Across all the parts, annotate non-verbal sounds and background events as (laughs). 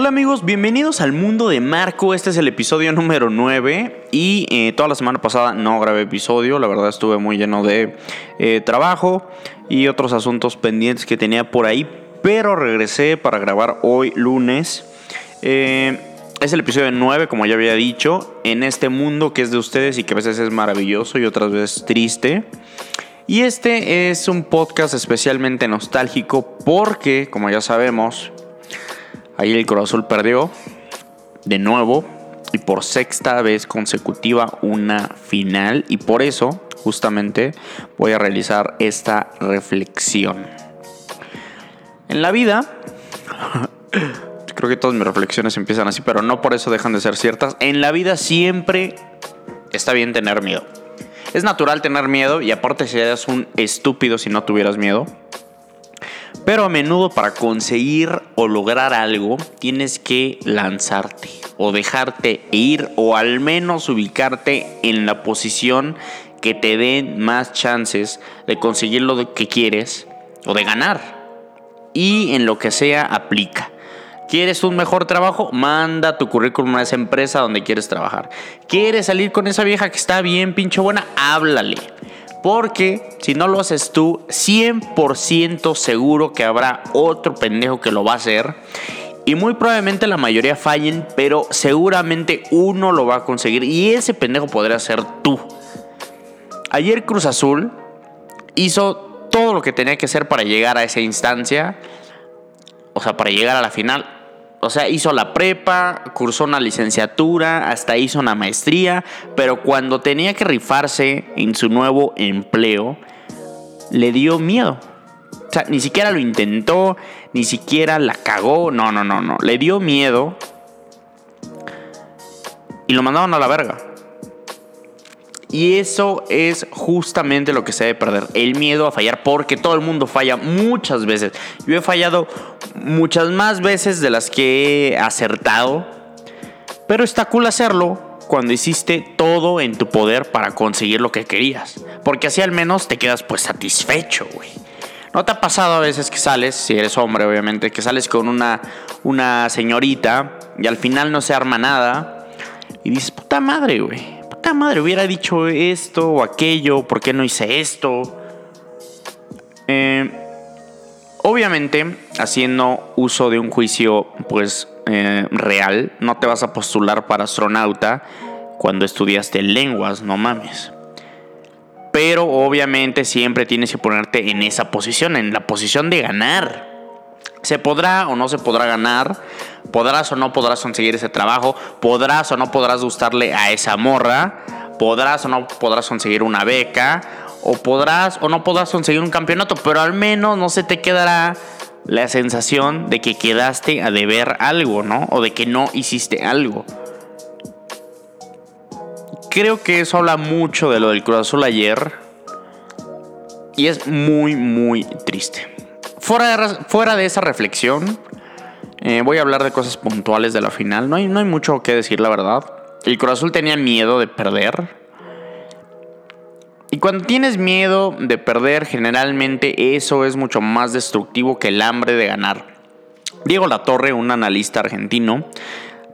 Hola amigos, bienvenidos al mundo de Marco. Este es el episodio número 9 y eh, toda la semana pasada no grabé episodio, la verdad estuve muy lleno de eh, trabajo y otros asuntos pendientes que tenía por ahí, pero regresé para grabar hoy lunes. Eh, es el episodio 9, como ya había dicho, en este mundo que es de ustedes y que a veces es maravilloso y otras veces triste. Y este es un podcast especialmente nostálgico porque, como ya sabemos, Ahí el Cruz perdió de nuevo y por sexta vez consecutiva una final y por eso justamente voy a realizar esta reflexión. En la vida, (laughs) creo que todas mis reflexiones empiezan así, pero no por eso dejan de ser ciertas. En la vida siempre está bien tener miedo. Es natural tener miedo y aparte serías un estúpido si no tuvieras miedo. Pero a menudo para conseguir o lograr algo tienes que lanzarte o dejarte ir o al menos ubicarte en la posición que te den más chances de conseguir lo que quieres o de ganar. Y en lo que sea aplica. ¿Quieres un mejor trabajo? Manda tu currículum a esa empresa donde quieres trabajar. ¿Quieres salir con esa vieja que está bien pinche buena? Háblale. Porque si no lo haces tú, 100% seguro que habrá otro pendejo que lo va a hacer. Y muy probablemente la mayoría fallen, pero seguramente uno lo va a conseguir. Y ese pendejo podría ser tú. Ayer Cruz Azul hizo todo lo que tenía que hacer para llegar a esa instancia. O sea, para llegar a la final o sea, hizo la prepa, cursó una licenciatura, hasta hizo una maestría, pero cuando tenía que rifarse en su nuevo empleo, le dio miedo. O sea, ni siquiera lo intentó, ni siquiera la cagó, no, no, no, no, le dio miedo y lo mandaron a la verga. Y eso es justamente lo que se debe perder, el miedo a fallar, porque todo el mundo falla muchas veces. Yo he fallado muchas más veces de las que he acertado, pero está cool hacerlo cuando hiciste todo en tu poder para conseguir lo que querías, porque así al menos te quedas pues satisfecho, güey. ¿No te ha pasado a veces que sales, si eres hombre obviamente, que sales con una, una señorita y al final no se arma nada y dices, puta madre, güey? Madre, hubiera dicho esto o aquello, ¿por qué no hice esto? Eh, obviamente, haciendo uso de un juicio, pues, eh, real, no te vas a postular para astronauta cuando estudiaste lenguas, no mames. Pero obviamente siempre tienes que ponerte en esa posición, en la posición de ganar. ¿Se podrá o no se podrá ganar? ¿Podrás o no podrás conseguir ese trabajo? ¿Podrás o no podrás gustarle a esa morra? ¿Podrás o no podrás conseguir una beca? ¿O podrás o no podrás conseguir un campeonato? Pero al menos no se te quedará la sensación de que quedaste a deber algo, ¿no? O de que no hiciste algo. Creo que eso habla mucho de lo del Cruz Azul ayer. Y es muy, muy triste. Fuera de, esa reflexión, eh, voy a hablar de cosas puntuales de la final. No hay, mucho que decir, la verdad. El Cruz Azul tenía miedo de perder. Y cuando tienes miedo de perder, generalmente eso es mucho más destructivo que el hambre de ganar. Diego Latorre, un analista argentino,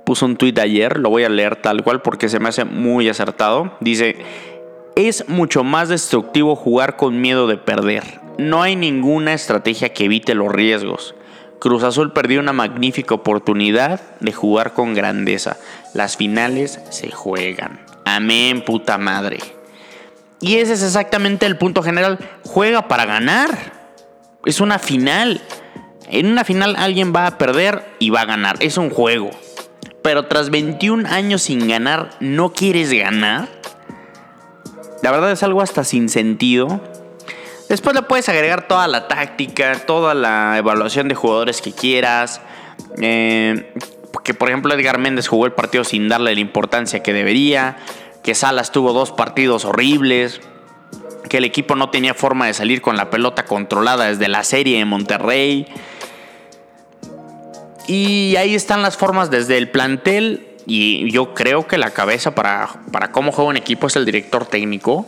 puso un tuit ayer, lo voy a leer tal cual porque se me hace muy acertado. Dice, es mucho más destructivo jugar con miedo de perder. No hay ninguna estrategia que evite los riesgos. Cruz Azul perdió una magnífica oportunidad de jugar con grandeza. Las finales se juegan. Amén, puta madre. Y ese es exactamente el punto general. Juega para ganar. Es una final. En una final alguien va a perder y va a ganar. Es un juego. Pero tras 21 años sin ganar, ¿no quieres ganar? La verdad es algo hasta sin sentido. Después le puedes agregar toda la táctica, toda la evaluación de jugadores que quieras. Eh, que por ejemplo Edgar Méndez jugó el partido sin darle la importancia que debería. Que Salas tuvo dos partidos horribles. Que el equipo no tenía forma de salir con la pelota controlada desde la serie en Monterrey. Y ahí están las formas desde el plantel. Y yo creo que la cabeza para, para cómo juega un equipo es el director técnico.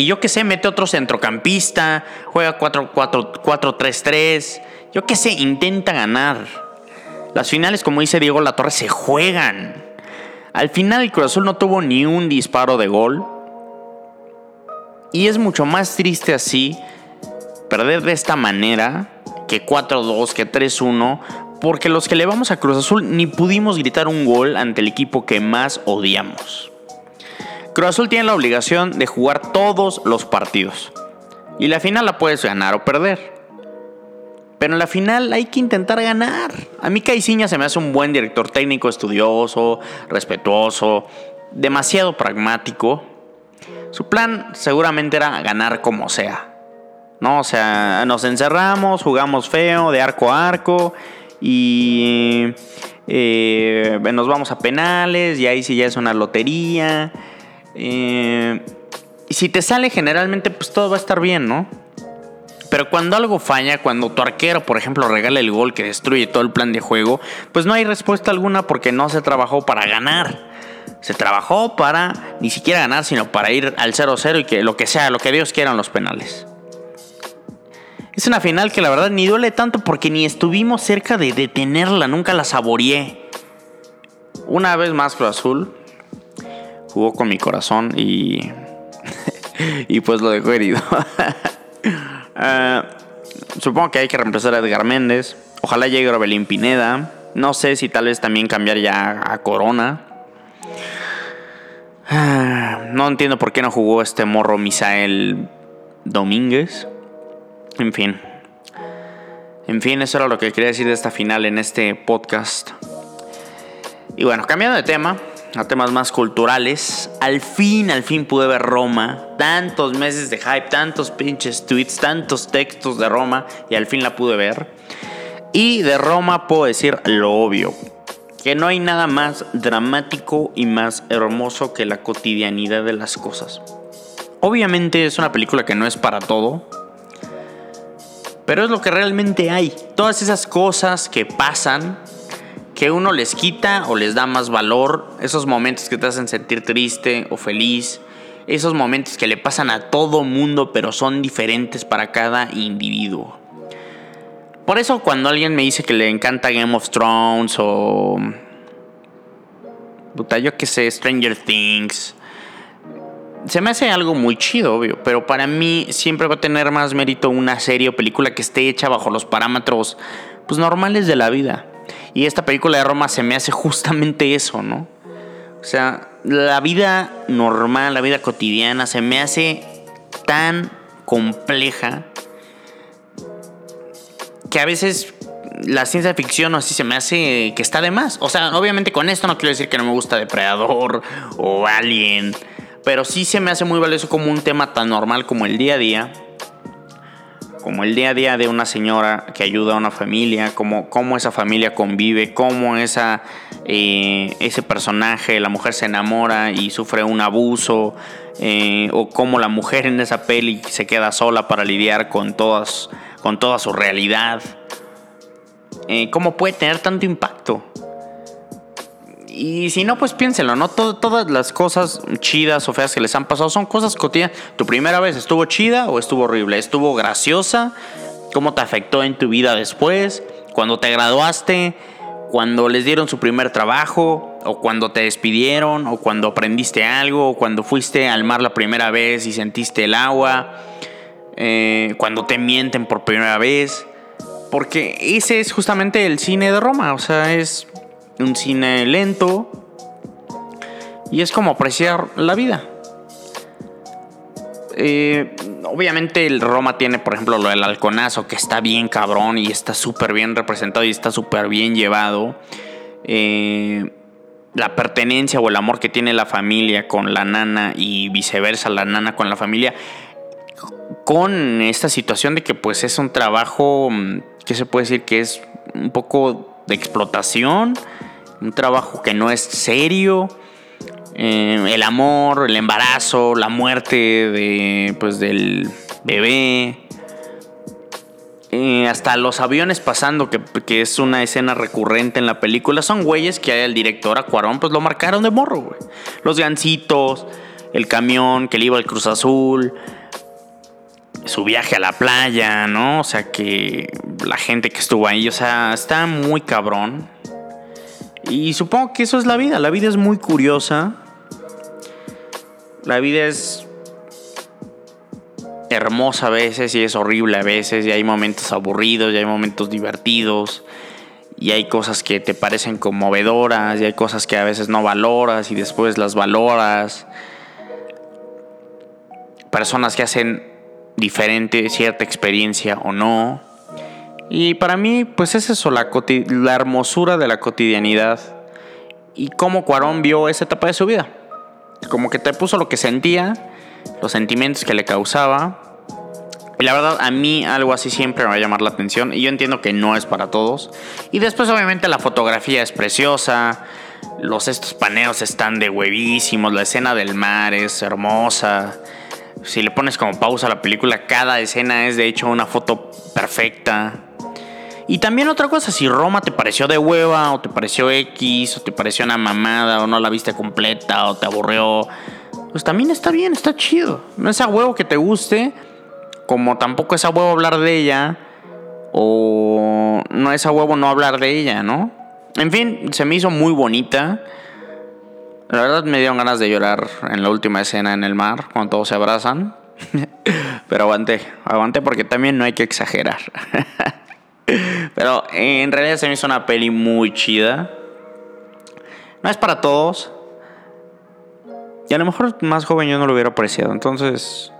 Y yo qué sé, mete otro centrocampista, juega 4-3-3. Yo qué sé, intenta ganar. Las finales, como dice Diego La Torre, se juegan. Al final el Cruz Azul no tuvo ni un disparo de gol. Y es mucho más triste así perder de esta manera que 4-2, que 3-1, porque los que le vamos a Cruz Azul ni pudimos gritar un gol ante el equipo que más odiamos. Cruz tiene la obligación de jugar todos los partidos. Y la final la puedes ganar o perder. Pero en la final hay que intentar ganar. A mí Caiciña se me hace un buen director técnico, estudioso, respetuoso, demasiado pragmático. Su plan seguramente era ganar como sea. ¿No? O sea, nos encerramos, jugamos feo, de arco a arco. Y eh, nos vamos a penales. Y ahí sí ya es una lotería. Eh, y si te sale generalmente, pues todo va a estar bien, ¿no? Pero cuando algo falla, cuando tu arquero, por ejemplo, regala el gol que destruye todo el plan de juego, pues no hay respuesta alguna porque no se trabajó para ganar. Se trabajó para ni siquiera ganar, sino para ir al 0-0 y que lo que sea, lo que Dios quiera en los penales. Es una final que la verdad ni duele tanto porque ni estuvimos cerca de detenerla, nunca la saboreé. Una vez más Cruz Azul jugó con mi corazón y (laughs) y pues lo dejó herido. (laughs) Eh, supongo que hay que reemplazar a Edgar Méndez. Ojalá llegue Robelín Pineda. No sé si tal vez también cambiar ya a Corona. Ah, no entiendo por qué no jugó este morro Misael Domínguez. En fin. En fin, eso era lo que quería decir de esta final en este podcast. Y bueno, cambiando de tema, a temas más culturales. Al fin, al fin pude ver Roma. Tantos meses de hype, tantos pinches tweets, tantos textos de Roma y al fin la pude ver. Y de Roma puedo decir lo obvio. Que no hay nada más dramático y más hermoso que la cotidianidad de las cosas. Obviamente es una película que no es para todo. Pero es lo que realmente hay. Todas esas cosas que pasan que uno les quita o les da más valor, esos momentos que te hacen sentir triste o feliz, esos momentos que le pasan a todo mundo pero son diferentes para cada individuo. Por eso cuando alguien me dice que le encanta Game of Thrones o... Puta, yo que sé, Stranger Things. Se me hace algo muy chido, obvio, pero para mí siempre va a tener más mérito una serie o película que esté hecha bajo los parámetros pues normales de la vida. Y esta película de Roma se me hace justamente eso, ¿no? O sea, la vida normal, la vida cotidiana se me hace tan compleja que a veces la ciencia ficción o así se me hace que está de más. O sea, obviamente con esto no quiero decir que no me gusta Depredador o Alien, pero sí se me hace muy valioso como un tema tan normal como el día a día como el día a día de una señora que ayuda a una familia, cómo, cómo esa familia convive, cómo esa, eh, ese personaje, la mujer se enamora y sufre un abuso, eh, o cómo la mujer en esa peli se queda sola para lidiar con, todas, con toda su realidad. Eh, ¿Cómo puede tener tanto impacto? Y si no, pues piénselo, ¿no? todas las cosas chidas o feas que les han pasado son cosas cotidianas. ¿Tu primera vez estuvo chida o estuvo horrible? ¿Estuvo graciosa? ¿Cómo te afectó en tu vida después? ¿Cuando te graduaste? ¿Cuando les dieron su primer trabajo? ¿O cuando te despidieron? ¿O cuando aprendiste algo? ¿O cuando fuiste al mar la primera vez y sentiste el agua? Eh, ¿Cuando te mienten por primera vez? Porque ese es justamente el cine de Roma. O sea, es un cine lento y es como apreciar la vida. Eh, obviamente el Roma tiene, por ejemplo, lo del halconazo, que está bien cabrón y está súper bien representado y está súper bien llevado. Eh, la pertenencia o el amor que tiene la familia con la nana y viceversa, la nana con la familia, con esta situación de que pues es un trabajo mm, que se puede decir que es un poco de explotación un trabajo que no es serio. Eh, el amor, el embarazo, la muerte de, pues, del bebé. Eh, hasta los aviones pasando, que, es una escena recurrente en la película, son güeyes que el director Acuarón pues lo marcaron de morro. Los gancitos, el camión que le iba al Cruz Azul, su viaje a la playa, ¿no? O sea que la gente que estuvo ahí, o sea, está muy cabrón Y supongo que eso es la vida. La vida es muy curiosa. La vida es hermosa a veces y es horrible a veces. Y hay momentos aburridos y hay momentos divertidos. Y hay cosas que te parecen conmovedoras y hay cosas que a veces no valoras y después las valoras. Personas que hacen diferente cierta experiencia o no. Y para mí, pues es eso, la, la hermosura de la cotidianidad. Y cómo Cuarón vio esa etapa de su vida. Como que te puso lo que sentía, los sentimientos que le causaba. Y la verdad, a mí algo así siempre me va a llamar la atención. Y yo entiendo que no es para todos. Y después, obviamente, la fotografía es preciosa. Los estos paneos están de huevísimos. La escena del mar es hermosa. Si le pones como pausa a la película, cada escena es de hecho una foto perfecta. Y también otra cosa, si Roma te pareció de hueva, o te pareció X, o te pareció una mamada, o no la viste completa, o te aburrió, pues también está bien, está chido. No es a huevo que te guste, como tampoco es a huevo hablar de ella, o no es a huevo no hablar de ella, ¿no? En fin, se me hizo muy bonita. La verdad me dieron ganas de llorar en la última escena en el mar, cuando todos se abrazan. (laughs) Pero aguanté, aguanté porque también no hay que exagerar. (laughs) Pero en realidad se me hizo una peli muy chida. No es para todos. Y a lo mejor más joven yo no lo hubiera apreciado. Entonces,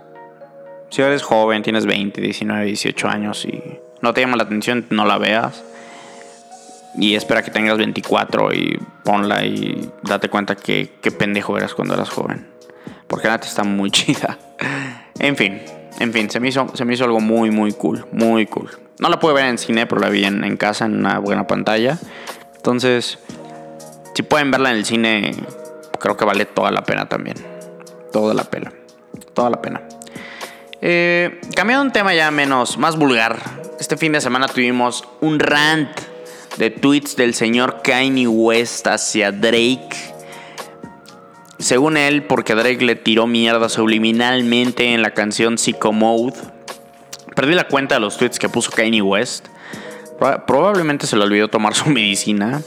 si eres joven, tienes 20, 19, 18 años y no te llama la atención, no la veas. Y espera que tengas 24 y ponla y date cuenta que qué pendejo eras cuando eras joven. Porque la está muy (laughs) chida. En fin, en fin, se me hizo, se me hizo algo muy, muy cool. Muy cool. No la pude ver en cine, pero la vi en, casa en una buena pantalla. Entonces, si pueden verla en el cine, creo que vale toda la pena también. Toda la pena. Toda la pena. Eh, cambiando un tema ya menos, más vulgar. Este fin de semana tuvimos un rant de tweets del señor Kanye West hacia Drake. Según él, porque Drake le tiró mierda subliminalmente en la canción Psycho Mode Perdí la cuenta de los tweets que puso Kanye West. Probablemente se le olvidó tomar (laughs) su medicina.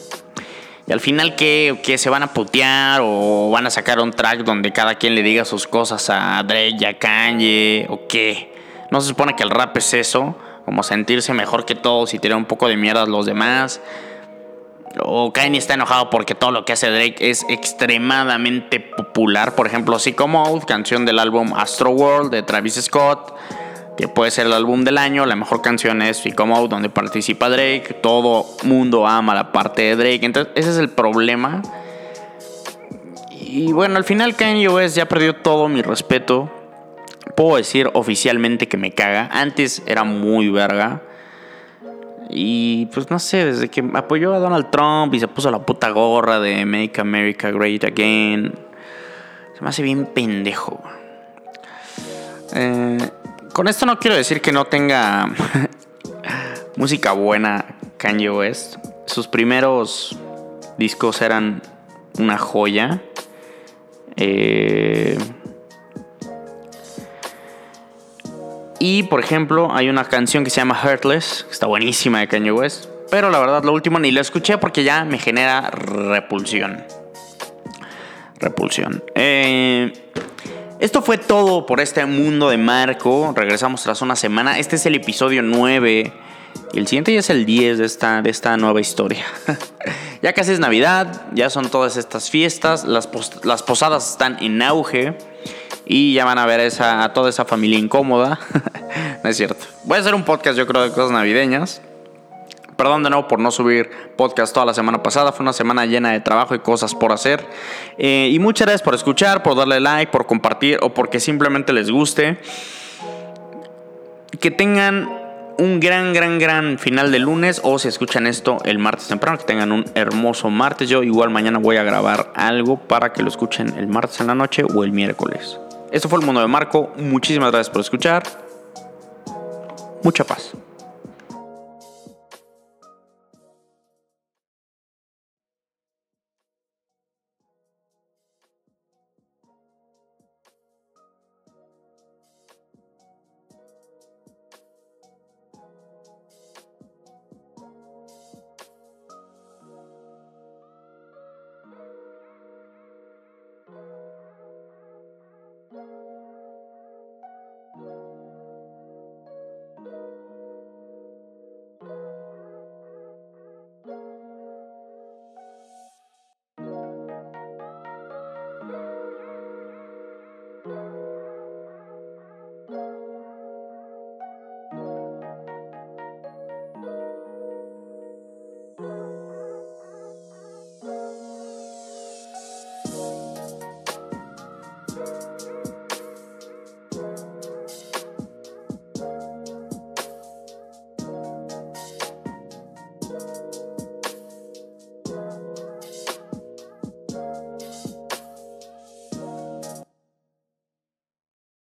Y al final, ¿qué? ¿qué? se van a putear? ¿O van a sacar un track donde cada quien le diga sus cosas a Drake y a Kanye? ¿O qué? No se supone que el rap es eso. Como sentirse mejor que todos y tirar un poco de mierda a los demás. O Kanye está enojado porque todo lo que hace Drake es extremadamente popular. Por ejemplo, como canción del álbum Astro World de Travis Scott que puede ser el álbum del año. La mejor canción es Come donde participa Drake. Todo mundo ama la parte de Drake. Entonces, ese es el problema. Y bueno, al final Kanye West ya perdió todo mi respeto. Puedo decir oficialmente que me caga. Antes era muy verga. Y pues no sé, desde que apoyó a Donald Trump y se puso la puta gorra de Make America Great Again. Se me hace bien pendejo. Eh, con esto no quiero decir que no tenga (laughs) música buena Kanye West. Sus primeros discos eran una joya. Eh, y por ejemplo, hay una canción que se llama Heartless, que está buenísima de Kanye West. Pero la verdad, lo último ni lo escuché porque ya me genera repulsión. Repulsión. Eh, esto fue todo por este mundo de Marco. Regresamos tras una semana. Este es el episodio 9. Y el siguiente ya es el 10 de esta, de esta nueva historia. (laughs) ya casi es Navidad, ya son todas estas fiestas, las posadas están en auge y ya van a ver esa, a toda esa familia incómoda. (laughs) no es cierto. Voy a hacer un podcast yo creo de cosas navideñas. Perdón de nuevo por no subir podcast toda la semana pasada. Fue una semana llena de trabajo y cosas por hacer. Eh, y muchas gracias por escuchar, por darle like, por compartir o porque simplemente les guste. Que tengan un gran, gran, gran final de lunes o si escuchan esto el martes temprano, que tengan un hermoso martes. Yo igual mañana voy a grabar algo para que lo escuchen el martes en la noche o el miércoles. Esto fue el mundo de Marco. Muchísimas gracias por escuchar. Mucha paz.